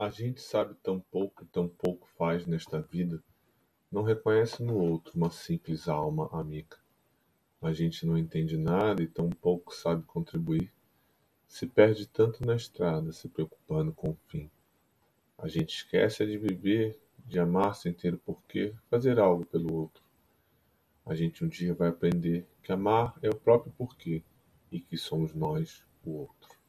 A gente sabe tão pouco e tão pouco faz nesta vida, não reconhece no outro uma simples alma amiga. A gente não entende nada e tão pouco sabe contribuir, se perde tanto na estrada, se preocupando com o fim. A gente esquece de viver, de amar sem ter o porquê, fazer algo pelo outro. A gente um dia vai aprender que amar é o próprio porquê e que somos nós o outro.